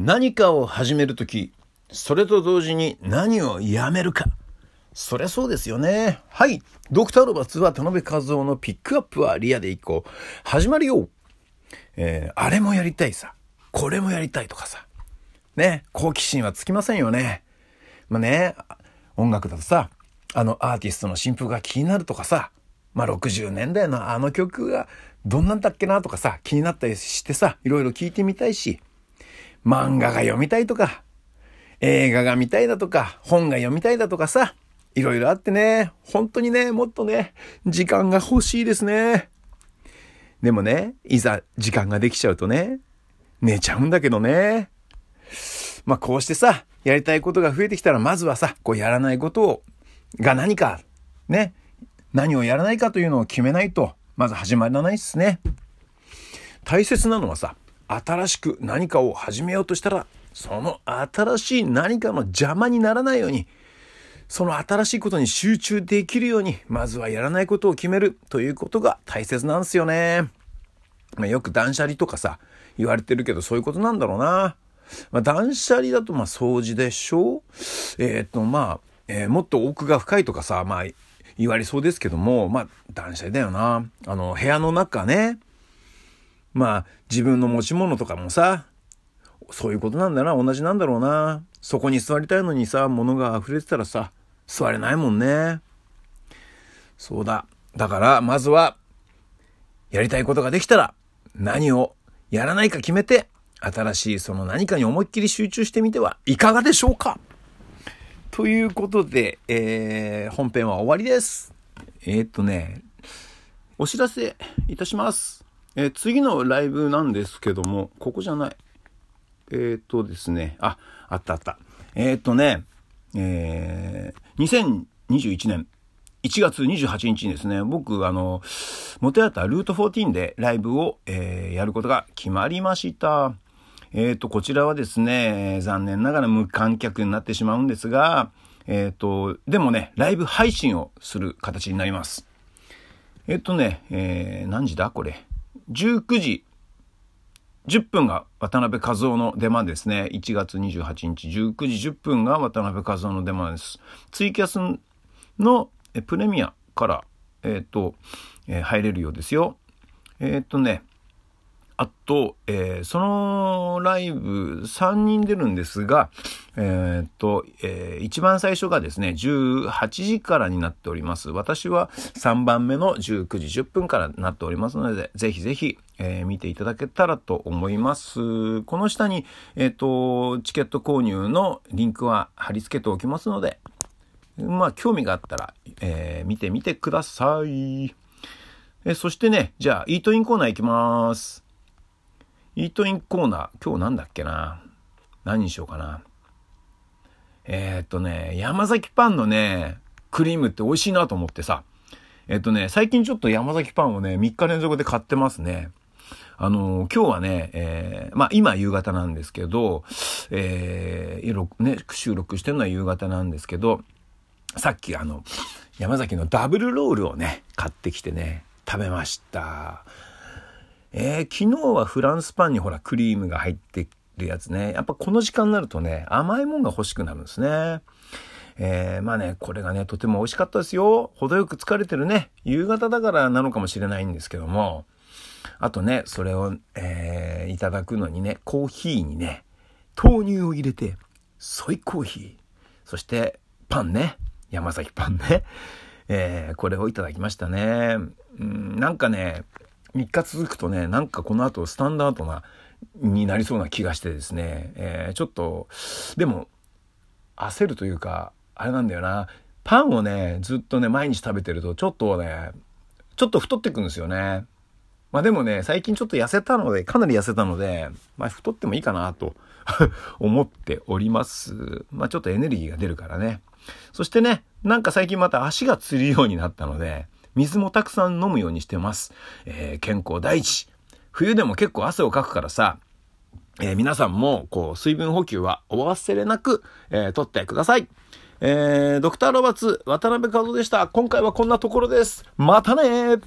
何かを始めるとき、それと同時に何をやめるか。そりゃそうですよね。はい。ドクターロバツ渡辺和夫のピックアップはリアでいこう。始まるよ。えー、あれもやりたいさ。これもやりたいとかさ。ね。好奇心はつきませんよね。まあね、音楽だとさ、あのアーティストの新譜が気になるとかさ、まあ60年代のあの曲がどんなんだっけなとかさ、気になったりしてさ、いろいろ聞いてみたいし、漫画が読みたいとか、映画が見たいだとか、本が読みたいだとかさ、いろいろあってね、本当にね、もっとね、時間が欲しいですね。でもね、いざ時間ができちゃうとね、寝ちゃうんだけどね。まあこうしてさ、やりたいことが増えてきたら、まずはさ、こうやらないことを、が何か、ね、何をやらないかというのを決めないと、まず始まらないっすね。大切なのはさ、新しく何かを始めようとしたら、その新しい何かの邪魔にならないように、その新しいことに集中できるように、まずはやらないことを決めるということが大切なんですよね。まあ、よく断捨離とかさ、言われてるけどそういうことなんだろうな。まあ、断捨離だとまあ掃除でしょえー、っとまあ、えー、もっと奥が深いとかさ、まあ言われそうですけども、まあ断捨離だよな。あの部屋の中ね、まあ自分の持ち物とかもさ、そういうことなんだな、同じなんだろうな。そこに座りたいのにさ、物が溢れてたらさ、座れないもんね。そうだ。だから、まずは、やりたいことができたら、何をやらないか決めて、新しいその何かに思いっきり集中してみてはいかがでしょうかということで、えー、本編は終わりです。えー、っとね、お知らせいたします。えー、次のライブなんですけども、ここじゃない。えー、っとですね、あ、あったあった。えー、っとね、えー、2021年1月28日にですね、僕、あの、元やったルート14でライブを、えー、やることが決まりました。えっ、と、こちらはですね、残念ながら無観客になってしまうんですが、えっ、と、でもね、ライブ配信をする形になります。えっ、とね、え何時だ？これ。19時10分が渡辺和夫の出番ですね。1月28日19時10分が渡辺和夫の出番です。ツイキャスのプレミアから、えっ、と、えー、入れるようですよ。えっ、とね、あと、えー、そのライブ3人出るんですが、えー、っと、えー、一番最初がですね、18時からになっております。私は3番目の19時10分からなっておりますので、ぜひぜひ、えー、見ていただけたらと思います。この下に、えっと、チケット購入のリンクは貼り付けておきますので、まあ、興味があったら、え見てみてください。えそしてね、じゃあ、イートインコーナー行きます。イートインコーナー、今日なんだっけな？何にしようかな？えー、っとね、山崎パンのね、クリームって美味しいなと思ってさ。えっとね、最近ちょっと山崎パンをね、3日連続で買ってますね。あのー、今日はね、えー、まあ今夕方なんですけど、えー、ね、収録してるのは夕方なんですけど、さっきあの、山崎のダブルロールをね、買ってきてね、食べました。えー、昨日はフランスパンにほらクリームが入ってるやつね。やっぱこの時間になるとね、甘いもんが欲しくなるんですね。えー、まあね、これがね、とても美味しかったですよ。程よく疲れてるね。夕方だからなのかもしれないんですけども。あとね、それを、えー、いただくのにね、コーヒーにね、豆乳を入れて、ソイコーヒー。そして、パンね。山崎パンね。えー、これをいただきましたね。うん、なんかね、3日続くとね、なんかこの後スタンダードな、になりそうな気がしてですね、えー、ちょっと、でも、焦るというか、あれなんだよな、パンをね、ずっとね、毎日食べてると、ちょっとね、ちょっと太ってくんですよね。まあでもね、最近ちょっと痩せたので、かなり痩せたので、まあ太ってもいいかなと 思っております。まあちょっとエネルギーが出るからね。そしてね、なんか最近また足がつるようになったので、水もたくさん飲むようにしてます。えー、健康第一。冬でも結構汗をかくからさ、えー、皆さんも、こう、水分補給はお忘れなく、えー、取ってください。えー、ドクターロバツ、渡辺和夫でした。今回はこんなところです。またね